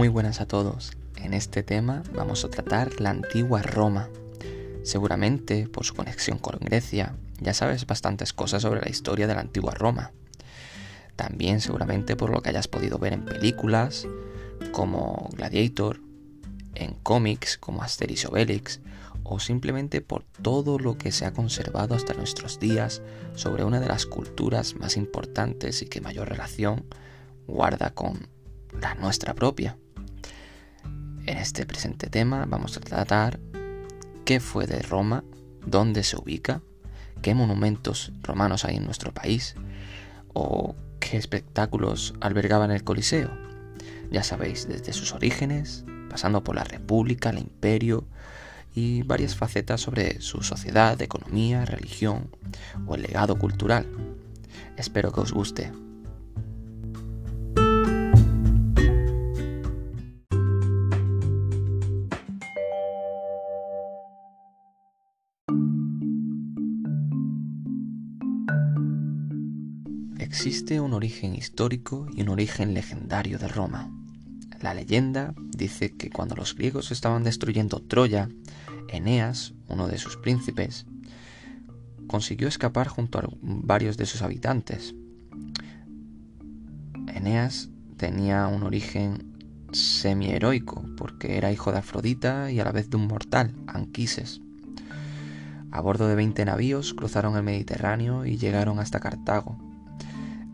Muy buenas a todos. En este tema vamos a tratar la antigua Roma. Seguramente, por su conexión con Grecia, ya sabes bastantes cosas sobre la historia de la antigua Roma. También seguramente por lo que hayas podido ver en películas como Gladiator, en cómics como Asterix Obelix, o simplemente por todo lo que se ha conservado hasta nuestros días sobre una de las culturas más importantes y que mayor relación guarda con la nuestra propia. En este presente tema vamos a tratar qué fue de Roma, dónde se ubica, qué monumentos romanos hay en nuestro país o qué espectáculos albergaban el Coliseo. Ya sabéis, desde sus orígenes, pasando por la República, el Imperio y varias facetas sobre su sociedad, economía, religión o el legado cultural. Espero que os guste. Existe un origen histórico y un origen legendario de Roma. La leyenda dice que cuando los griegos estaban destruyendo Troya, Eneas, uno de sus príncipes, consiguió escapar junto a varios de sus habitantes. Eneas tenía un origen semi-heroico porque era hijo de Afrodita y a la vez de un mortal, Anquises. A bordo de 20 navíos cruzaron el Mediterráneo y llegaron hasta Cartago.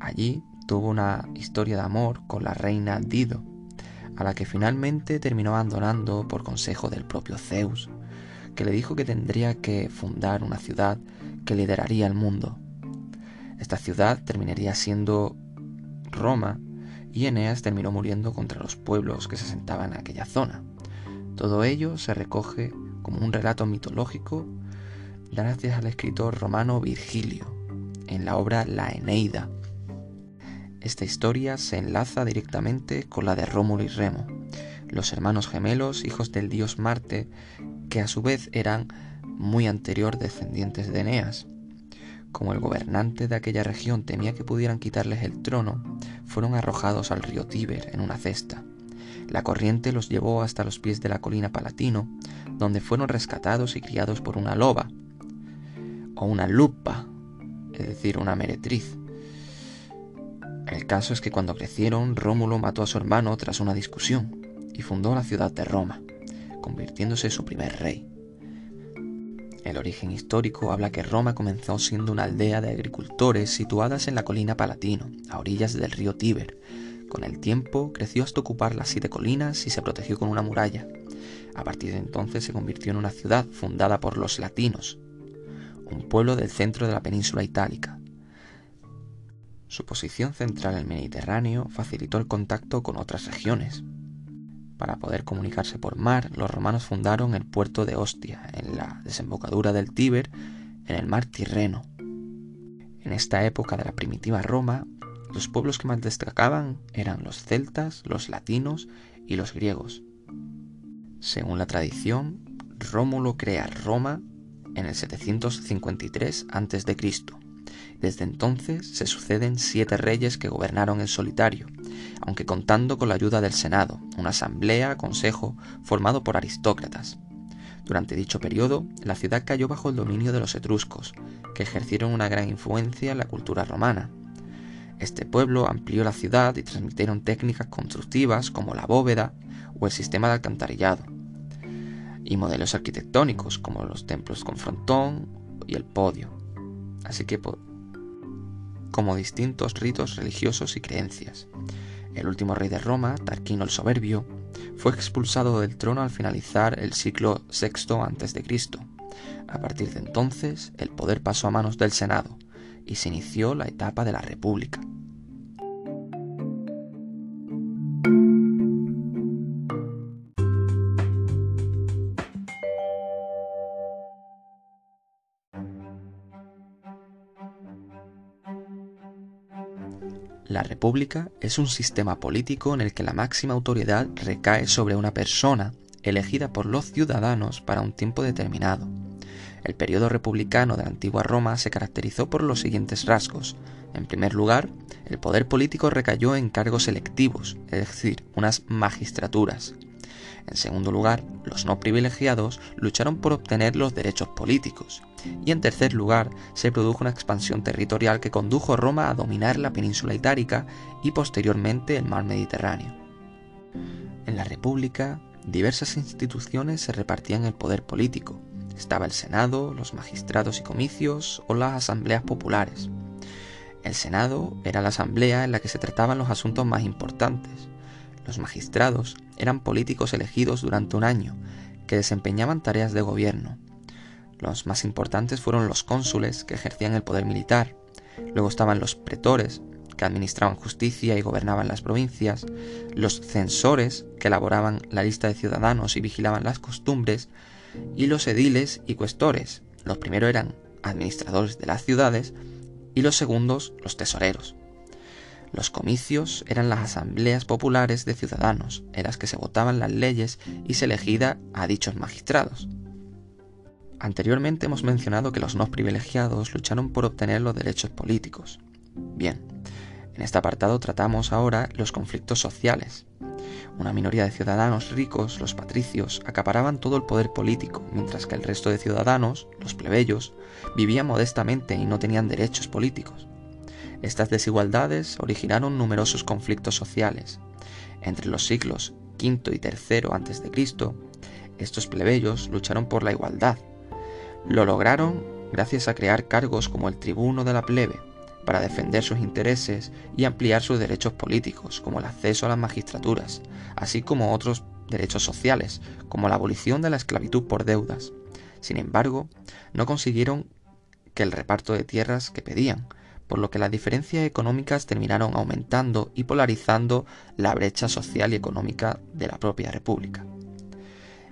Allí tuvo una historia de amor con la reina Dido, a la que finalmente terminó abandonando por consejo del propio Zeus, que le dijo que tendría que fundar una ciudad que lideraría el mundo. Esta ciudad terminaría siendo Roma y Eneas terminó muriendo contra los pueblos que se sentaban en aquella zona. Todo ello se recoge como un relato mitológico gracias al escritor romano Virgilio en la obra La Eneida, esta historia se enlaza directamente con la de Rómulo y Remo, los hermanos gemelos, hijos del dios Marte, que a su vez eran muy anterior descendientes de Eneas. Como el gobernante de aquella región temía que pudieran quitarles el trono, fueron arrojados al río Tíber en una cesta. La corriente los llevó hasta los pies de la colina Palatino, donde fueron rescatados y criados por una loba, o una lupa, es decir, una meretriz, el caso es que cuando crecieron, Rómulo mató a su hermano tras una discusión y fundó la ciudad de Roma, convirtiéndose en su primer rey. El origen histórico habla que Roma comenzó siendo una aldea de agricultores situadas en la colina Palatino, a orillas del río Tíber. Con el tiempo creció hasta ocupar las siete colinas y se protegió con una muralla. A partir de entonces se convirtió en una ciudad fundada por los latinos, un pueblo del centro de la península itálica, su posición central en el Mediterráneo facilitó el contacto con otras regiones. Para poder comunicarse por mar, los romanos fundaron el puerto de Ostia, en la desembocadura del Tíber, en el mar Tirreno. En esta época de la primitiva Roma, los pueblos que más destacaban eran los celtas, los latinos y los griegos. Según la tradición, Rómulo crea Roma en el 753 a.C. Desde entonces se suceden siete reyes que gobernaron en solitario, aunque contando con la ayuda del Senado, una asamblea, consejo, formado por aristócratas. Durante dicho periodo, la ciudad cayó bajo el dominio de los etruscos, que ejercieron una gran influencia en la cultura romana. Este pueblo amplió la ciudad y transmitieron técnicas constructivas como la bóveda o el sistema de alcantarillado, y modelos arquitectónicos como los templos con frontón y el podio. Así que como distintos ritos religiosos y creencias. El último rey de Roma, Tarquino el Soberbio, fue expulsado del trono al finalizar el siglo VI a.C. A partir de entonces, el poder pasó a manos del Senado y se inició la etapa de la República. La república es un sistema político en el que la máxima autoridad recae sobre una persona elegida por los ciudadanos para un tiempo determinado. El periodo republicano de la antigua Roma se caracterizó por los siguientes rasgos. En primer lugar, el poder político recayó en cargos electivos, es decir, unas magistraturas. En segundo lugar, los no privilegiados lucharon por obtener los derechos políticos. Y en tercer lugar, se produjo una expansión territorial que condujo a Roma a dominar la península itálica y posteriormente el mar Mediterráneo. En la República, diversas instituciones se repartían el poder político. Estaba el Senado, los magistrados y comicios o las asambleas populares. El Senado era la asamblea en la que se trataban los asuntos más importantes. Los magistrados eran políticos elegidos durante un año, que desempeñaban tareas de gobierno. Los más importantes fueron los cónsules, que ejercían el poder militar. Luego estaban los pretores, que administraban justicia y gobernaban las provincias, los censores, que elaboraban la lista de ciudadanos y vigilaban las costumbres, y los ediles y cuestores. Los primeros eran administradores de las ciudades y los segundos los tesoreros. Los comicios eran las asambleas populares de ciudadanos, en las que se votaban las leyes y se elegía a dichos magistrados. Anteriormente hemos mencionado que los no privilegiados lucharon por obtener los derechos políticos. Bien, en este apartado tratamos ahora los conflictos sociales. Una minoría de ciudadanos ricos, los patricios, acaparaban todo el poder político, mientras que el resto de ciudadanos, los plebeyos, vivían modestamente y no tenían derechos políticos. Estas desigualdades originaron numerosos conflictos sociales. Entre los siglos V y III a.C., estos plebeyos lucharon por la igualdad. Lo lograron gracias a crear cargos como el tribuno de la plebe, para defender sus intereses y ampliar sus derechos políticos, como el acceso a las magistraturas, así como otros derechos sociales, como la abolición de la esclavitud por deudas. Sin embargo, no consiguieron que el reparto de tierras que pedían, por lo que las diferencias económicas terminaron aumentando y polarizando la brecha social y económica de la propia República.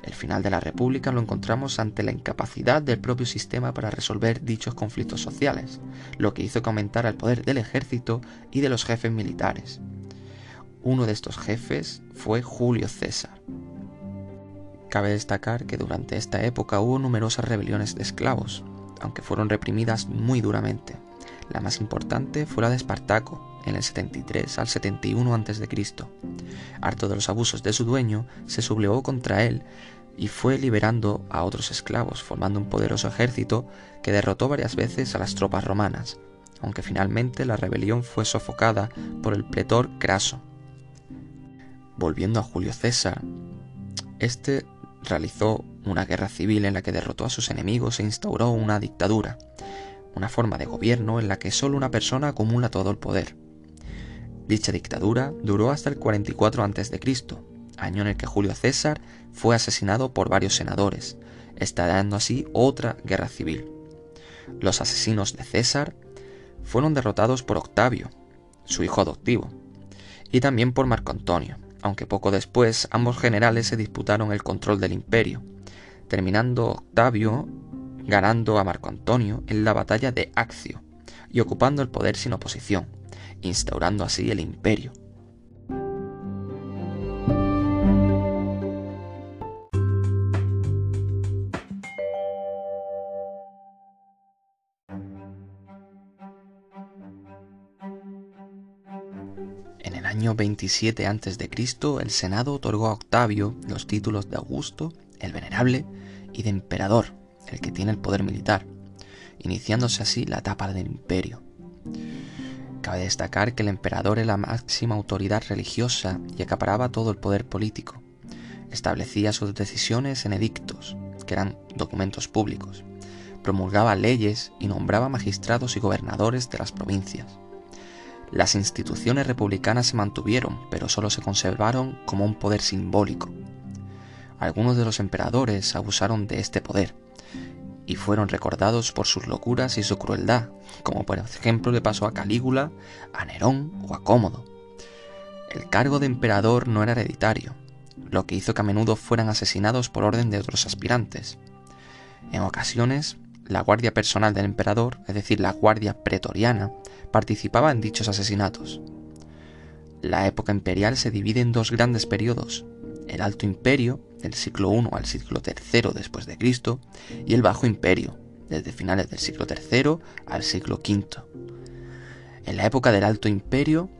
El final de la República lo encontramos ante la incapacidad del propio sistema para resolver dichos conflictos sociales, lo que hizo que aumentara el poder del ejército y de los jefes militares. Uno de estos jefes fue Julio César. Cabe destacar que durante esta época hubo numerosas rebeliones de esclavos, aunque fueron reprimidas muy duramente. La más importante fue la de Espartaco, en el 73 al 71 a.C. Harto de los abusos de su dueño, se sublevó contra él y fue liberando a otros esclavos, formando un poderoso ejército que derrotó varias veces a las tropas romanas, aunque finalmente la rebelión fue sofocada por el pretor Craso. Volviendo a Julio César, este realizó una guerra civil en la que derrotó a sus enemigos e instauró una dictadura, una forma de gobierno en la que solo una persona acumula todo el poder. Dicha dictadura duró hasta el 44 a.C., año en el que Julio César fue asesinado por varios senadores, estallando así otra guerra civil. Los asesinos de César fueron derrotados por Octavio, su hijo adoptivo, y también por Marco Antonio, aunque poco después ambos generales se disputaron el control del imperio, terminando Octavio ganando a Marco Antonio en la batalla de Accio y ocupando el poder sin oposición, instaurando así el imperio. En el año 27 a.C., el Senado otorgó a Octavio los títulos de Augusto, el Venerable, y de Emperador, el que tiene el poder militar, iniciándose así la etapa del imperio. Cabe destacar que el emperador era la máxima autoridad religiosa y acaparaba todo el poder político. Establecía sus decisiones en edictos, que eran documentos públicos. Promulgaba leyes y nombraba magistrados y gobernadores de las provincias. Las instituciones republicanas se mantuvieron, pero solo se conservaron como un poder simbólico. Algunos de los emperadores abusaron de este poder, y fueron recordados por sus locuras y su crueldad, como por ejemplo le pasó a Calígula, a Nerón o a Cómodo. El cargo de emperador no era hereditario, lo que hizo que a menudo fueran asesinados por orden de otros aspirantes. En ocasiones, la guardia personal del emperador, es decir, la guardia pretoriana, participaba en dichos asesinatos. La época imperial se divide en dos grandes periodos, el Alto Imperio, del siglo I al siglo III después de Cristo, y el Bajo Imperio, desde finales del siglo III al siglo V. En la época del Alto Imperio,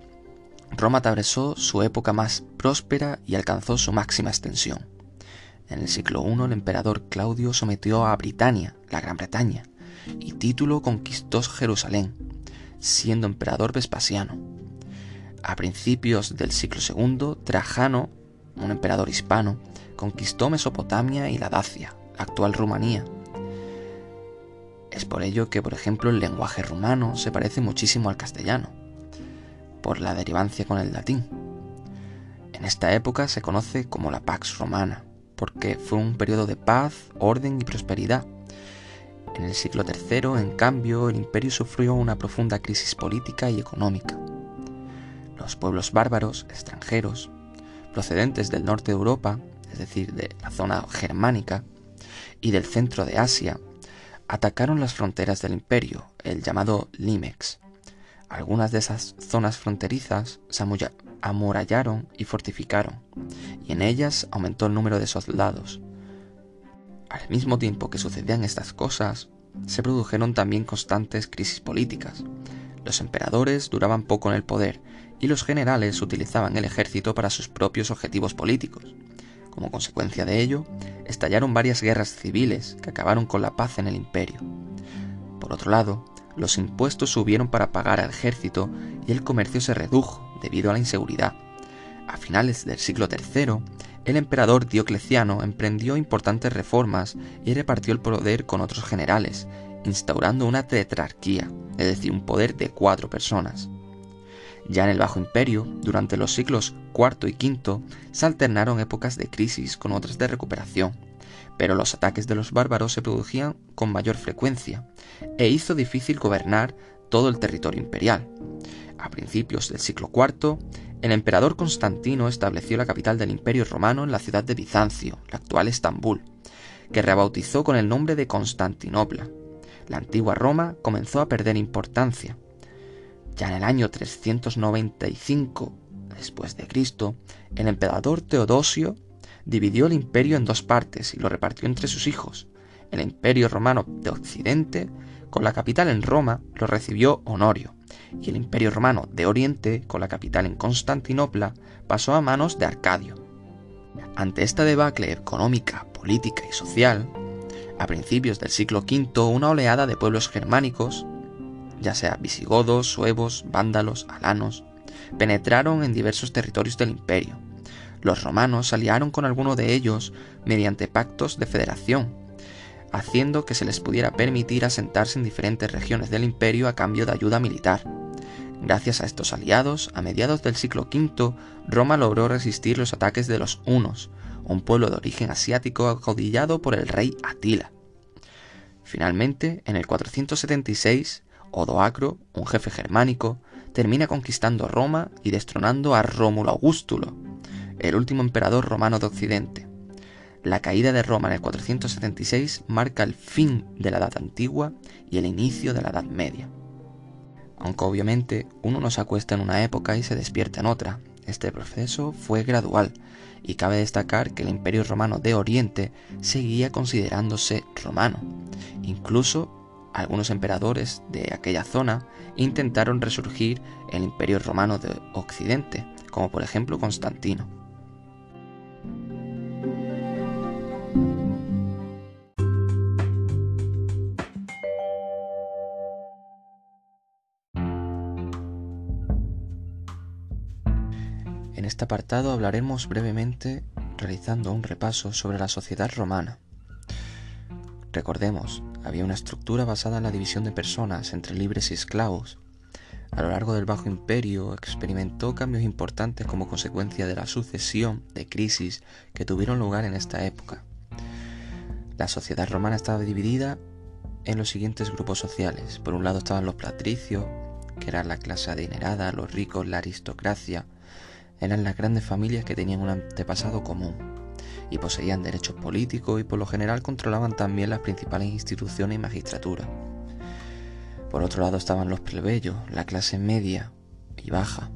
Roma atravesó su época más próspera y alcanzó su máxima extensión. En el siglo I el emperador Claudio sometió a Britania, la Gran Bretaña, y Título conquistó Jerusalén, siendo emperador Vespasiano. A principios del siglo II, Trajano, un emperador hispano, conquistó Mesopotamia y la Dacia, la actual Rumanía. Es por ello que, por ejemplo, el lenguaje rumano se parece muchísimo al castellano, por la derivancia con el latín. En esta época se conoce como la Pax Romana, porque fue un periodo de paz, orden y prosperidad. En el siglo III, en cambio, el imperio sufrió una profunda crisis política y económica. Los pueblos bárbaros, extranjeros, procedentes del norte de Europa, es decir, de la zona germánica, y del centro de Asia, atacaron las fronteras del imperio, el llamado Limex. Algunas de esas zonas fronterizas se amurallaron y fortificaron, y en ellas aumentó el número de soldados. Al mismo tiempo que sucedían estas cosas, se produjeron también constantes crisis políticas. Los emperadores duraban poco en el poder y los generales utilizaban el ejército para sus propios objetivos políticos. Como consecuencia de ello, estallaron varias guerras civiles que acabaron con la paz en el imperio. Por otro lado, los impuestos subieron para pagar al ejército y el comercio se redujo debido a la inseguridad. A finales del siglo III, el emperador Diocleciano emprendió importantes reformas y repartió el poder con otros generales, instaurando una tetrarquía, es decir, un poder de cuatro personas. Ya en el Bajo Imperio, durante los siglos IV y V, se alternaron épocas de crisis con otras de recuperación, pero los ataques de los bárbaros se producían con mayor frecuencia e hizo difícil gobernar todo el territorio imperial. A principios del siglo IV, el emperador Constantino estableció la capital del Imperio Romano en la ciudad de Bizancio, la actual Estambul, que rebautizó con el nombre de Constantinopla. La antigua Roma comenzó a perder importancia, ya en el año 395 después de Cristo, el emperador Teodosio dividió el imperio en dos partes y lo repartió entre sus hijos. El imperio romano de Occidente, con la capital en Roma, lo recibió Honorio, y el imperio romano de Oriente, con la capital en Constantinopla, pasó a manos de Arcadio. Ante esta debacle económica, política y social, a principios del siglo V una oleada de pueblos germánicos ya sea visigodos, suevos, vándalos, alanos, penetraron en diversos territorios del imperio. Los romanos aliaron con alguno de ellos mediante pactos de federación, haciendo que se les pudiera permitir asentarse en diferentes regiones del imperio a cambio de ayuda militar. Gracias a estos aliados, a mediados del siglo V, Roma logró resistir los ataques de los hunos, un pueblo de origen asiático acodillado por el rey Atila. Finalmente, en el 476, Odoacro, un jefe germánico, termina conquistando Roma y destronando a Rómulo Augustulo, el último emperador romano de Occidente. La caída de Roma en el 476 marca el fin de la Edad Antigua y el inicio de la Edad Media. Aunque obviamente uno no se acuesta en una época y se despierta en otra, este proceso fue gradual y cabe destacar que el Imperio Romano de Oriente seguía considerándose romano, incluso algunos emperadores de aquella zona intentaron resurgir el imperio romano de Occidente, como por ejemplo Constantino. En este apartado hablaremos brevemente realizando un repaso sobre la sociedad romana. Recordemos, había una estructura basada en la división de personas entre libres y esclavos. A lo largo del Bajo Imperio experimentó cambios importantes como consecuencia de la sucesión de crisis que tuvieron lugar en esta época. La sociedad romana estaba dividida en los siguientes grupos sociales. Por un lado estaban los patricios, que eran la clase adinerada, los ricos, la aristocracia. Eran las grandes familias que tenían un antepasado común y poseían derechos políticos y por lo general controlaban también las principales instituciones y magistratura. Por otro lado estaban los plebeyos, la clase media y baja,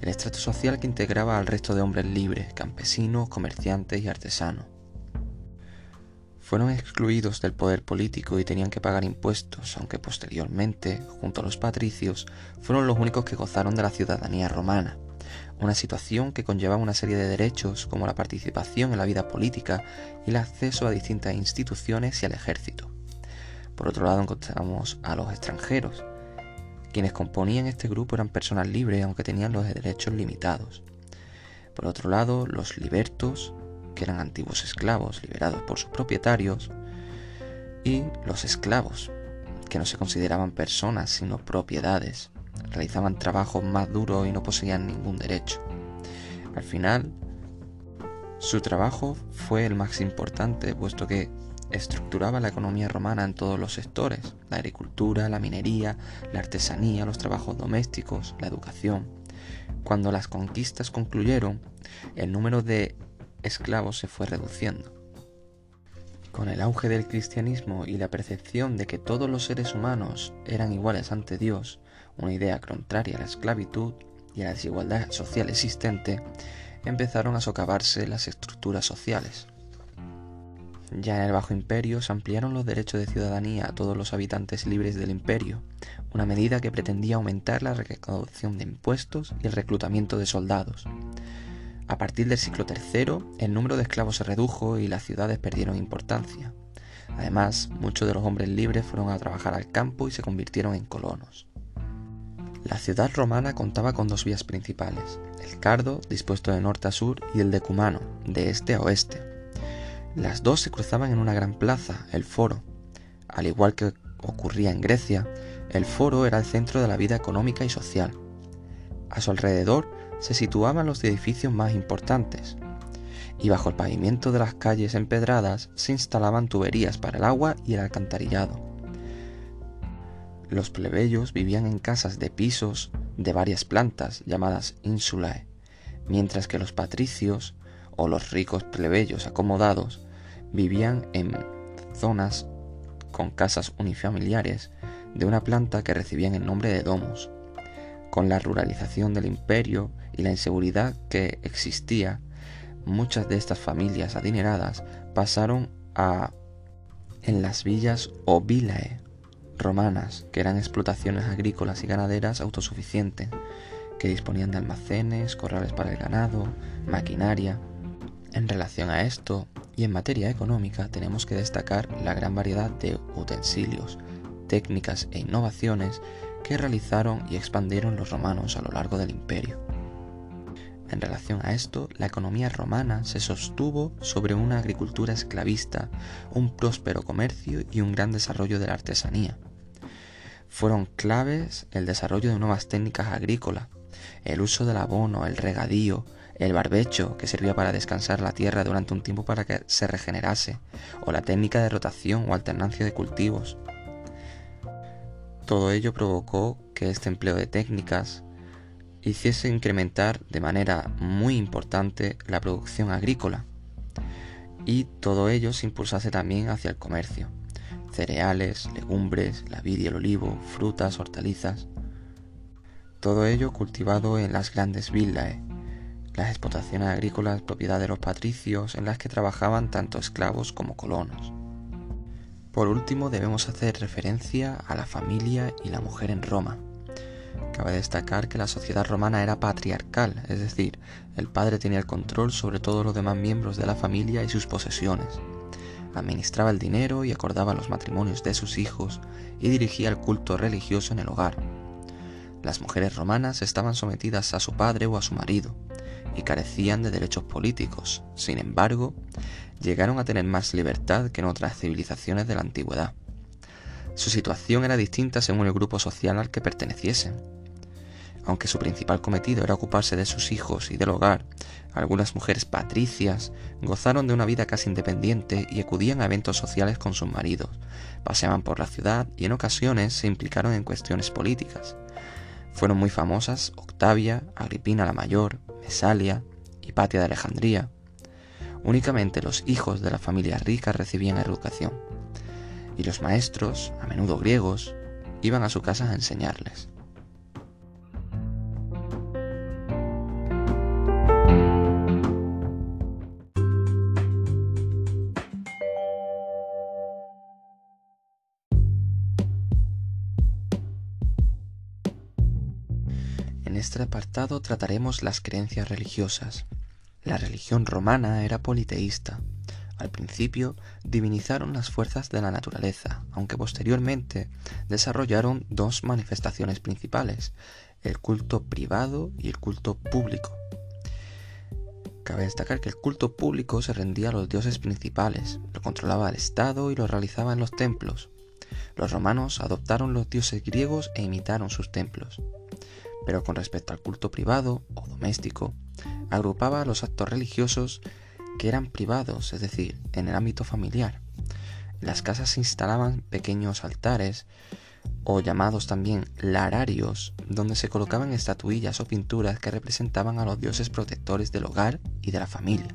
el estrato social que integraba al resto de hombres libres, campesinos, comerciantes y artesanos. fueron excluidos del poder político y tenían que pagar impuestos, aunque posteriormente, junto a los patricios, fueron los únicos que gozaron de la ciudadanía romana, una situación que conllevaba una serie de derechos como la participación en la vida política y el acceso a distintas instituciones y al ejército. Por otro lado encontramos a los extranjeros. Quienes componían este grupo eran personas libres aunque tenían los derechos limitados. Por otro lado, los libertos, que eran antiguos esclavos liberados por sus propietarios, y los esclavos, que no se consideraban personas sino propiedades, realizaban trabajos más duros y no poseían ningún derecho. Al final, su trabajo fue el más importante, puesto que estructuraba la economía romana en todos los sectores, la agricultura, la minería, la artesanía, los trabajos domésticos, la educación. Cuando las conquistas concluyeron, el número de esclavos se fue reduciendo. Con el auge del cristianismo y la percepción de que todos los seres humanos eran iguales ante Dios, una idea contraria a la esclavitud y a la desigualdad social existente, empezaron a socavarse las estructuras sociales. Ya en el Bajo Imperio se ampliaron los derechos de ciudadanía a todos los habitantes libres del imperio, una medida que pretendía aumentar la recaudación de impuestos y el reclutamiento de soldados. A partir del siglo III, el número de esclavos se redujo y las ciudades perdieron importancia. Además, muchos de los hombres libres fueron a trabajar al campo y se convirtieron en colonos. La ciudad romana contaba con dos vías principales, el Cardo, dispuesto de norte a sur, y el decumano, de este a oeste. Las dos se cruzaban en una gran plaza, el Foro. Al igual que ocurría en Grecia, el Foro era el centro de la vida económica y social. A su alrededor se situaban los edificios más importantes, y bajo el pavimento de las calles empedradas se instalaban tuberías para el agua y el alcantarillado. Los plebeyos vivían en casas de pisos de varias plantas llamadas insulae, mientras que los patricios o los ricos plebeyos acomodados vivían en zonas con casas unifamiliares de una planta que recibían el nombre de domus. Con la ruralización del imperio y la inseguridad que existía, muchas de estas familias adineradas pasaron a en las villas o vilae romanas, que eran explotaciones agrícolas y ganaderas autosuficientes, que disponían de almacenes, corrales para el ganado, maquinaria. En relación a esto, y en materia económica, tenemos que destacar la gran variedad de utensilios, técnicas e innovaciones que realizaron y expandieron los romanos a lo largo del imperio. En relación a esto, la economía romana se sostuvo sobre una agricultura esclavista, un próspero comercio y un gran desarrollo de la artesanía. Fueron claves el desarrollo de nuevas técnicas agrícolas, el uso del abono, el regadío, el barbecho, que servía para descansar la tierra durante un tiempo para que se regenerase, o la técnica de rotación o alternancia de cultivos. Todo ello provocó que este empleo de técnicas hiciese incrementar de manera muy importante la producción agrícola y todo ello se impulsase también hacia el comercio. Cereales, legumbres, la vid y el olivo, frutas, hortalizas. Todo ello cultivado en las grandes villae, las explotaciones agrícolas propiedad de los patricios en las que trabajaban tanto esclavos como colonos. Por último debemos hacer referencia a la familia y la mujer en Roma. Cabe destacar que la sociedad romana era patriarcal, es decir, el padre tenía el control sobre todos los demás miembros de la familia y sus posesiones. Administraba el dinero y acordaba los matrimonios de sus hijos y dirigía el culto religioso en el hogar. Las mujeres romanas estaban sometidas a su padre o a su marido y carecían de derechos políticos. Sin embargo, llegaron a tener más libertad que en otras civilizaciones de la antigüedad. Su situación era distinta según el grupo social al que perteneciesen. Aunque su principal cometido era ocuparse de sus hijos y del hogar, algunas mujeres patricias gozaron de una vida casi independiente y acudían a eventos sociales con sus maridos, paseaban por la ciudad y en ocasiones se implicaron en cuestiones políticas. Fueron muy famosas Octavia, Agripina la Mayor, Mesalia, Hipatia de Alejandría. Únicamente los hijos de la familia rica recibían educación, y los maestros, a menudo griegos, iban a su casa a enseñarles. Este apartado trataremos las creencias religiosas. La religión romana era politeísta. Al principio divinizaron las fuerzas de la naturaleza, aunque posteriormente desarrollaron dos manifestaciones principales, el culto privado y el culto público. Cabe destacar que el culto público se rendía a los dioses principales, lo controlaba el Estado y lo realizaba en los templos. Los romanos adoptaron los dioses griegos e imitaron sus templos. Pero con respecto al culto privado o doméstico, agrupaba los actos religiosos que eran privados, es decir, en el ámbito familiar. En las casas se instalaban pequeños altares, o llamados también lararios, donde se colocaban estatuillas o pinturas que representaban a los dioses protectores del hogar y de la familia.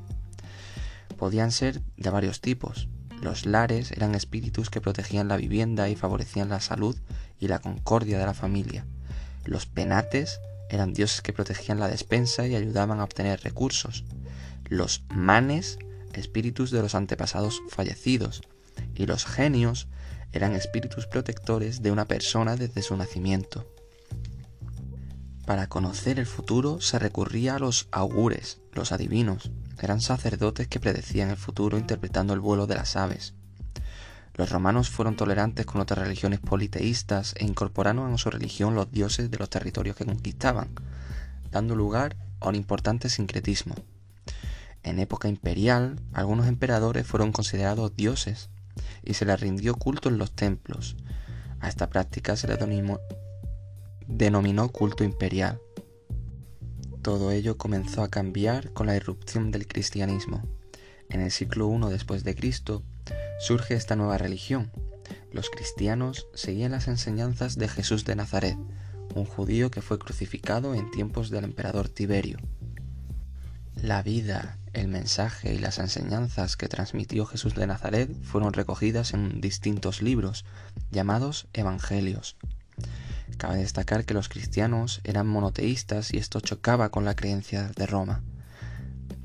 Podían ser de varios tipos. Los lares eran espíritus que protegían la vivienda y favorecían la salud y la concordia de la familia. Los penates eran dioses que protegían la despensa y ayudaban a obtener recursos. Los manes, espíritus de los antepasados fallecidos. Y los genios eran espíritus protectores de una persona desde su nacimiento. Para conocer el futuro se recurría a los augures, los adivinos. Eran sacerdotes que predecían el futuro interpretando el vuelo de las aves. Los romanos fueron tolerantes con otras religiones politeístas e incorporaron a su religión los dioses de los territorios que conquistaban, dando lugar a un importante sincretismo. En época imperial, algunos emperadores fueron considerados dioses y se le rindió culto en los templos. A esta práctica se le denominó culto imperial. Todo ello comenzó a cambiar con la irrupción del cristianismo. En el siglo I después de Cristo surge esta nueva religión. Los cristianos seguían las enseñanzas de Jesús de Nazaret, un judío que fue crucificado en tiempos del emperador Tiberio. La vida, el mensaje y las enseñanzas que transmitió Jesús de Nazaret fueron recogidas en distintos libros, llamados Evangelios. Cabe destacar que los cristianos eran monoteístas y esto chocaba con la creencia de Roma.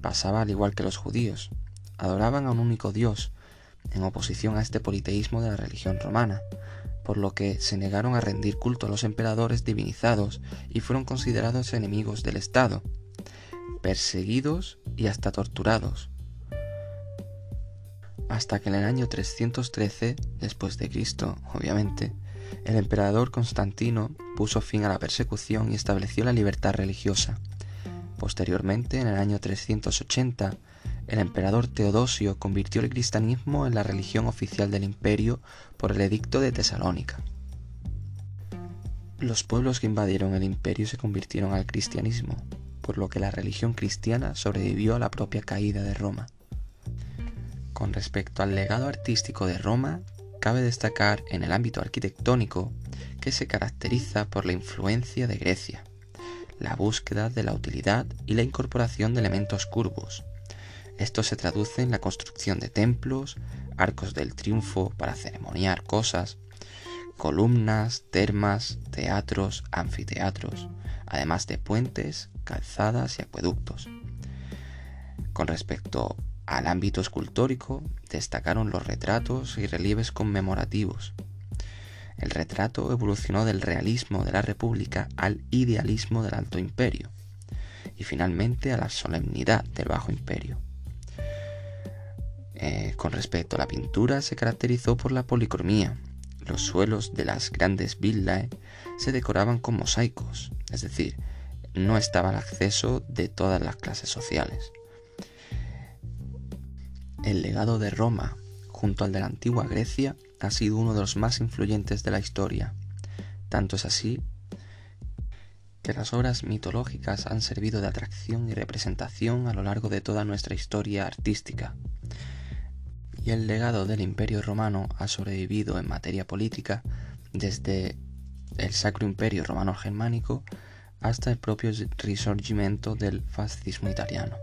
Pasaba al igual que los judíos. Adoraban a un único Dios, en oposición a este politeísmo de la religión romana, por lo que se negaron a rendir culto a los emperadores divinizados y fueron considerados enemigos del Estado perseguidos y hasta torturados. Hasta que en el año 313 después de Cristo, obviamente, el emperador Constantino puso fin a la persecución y estableció la libertad religiosa. Posteriormente, en el año 380, el emperador Teodosio convirtió el cristianismo en la religión oficial del imperio por el edicto de Tesalónica. Los pueblos que invadieron el imperio se convirtieron al cristianismo, por lo que la religión cristiana sobrevivió a la propia caída de Roma. Con respecto al legado artístico de Roma, cabe destacar en el ámbito arquitectónico que se caracteriza por la influencia de Grecia, la búsqueda de la utilidad y la incorporación de elementos curvos. Esto se traduce en la construcción de templos, arcos del triunfo para ceremoniar cosas, columnas, termas, teatros, anfiteatros, además de puentes, calzadas y acueductos. Con respecto al ámbito escultórico, destacaron los retratos y relieves conmemorativos. El retrato evolucionó del realismo de la República al idealismo del Alto Imperio y finalmente a la solemnidad del Bajo Imperio. Eh, con respecto a la pintura, se caracterizó por la policromía. Los suelos de las grandes villae se decoraban con mosaicos, es decir, no estaba al acceso de todas las clases sociales. El legado de Roma, junto al de la antigua Grecia, ha sido uno de los más influyentes de la historia. Tanto es así que las obras mitológicas han servido de atracción y representación a lo largo de toda nuestra historia artística. Y el legado del Imperio Romano ha sobrevivido en materia política desde el Sacro Imperio Romano Germánico hasta el propio risorgimento del fascismo italiano.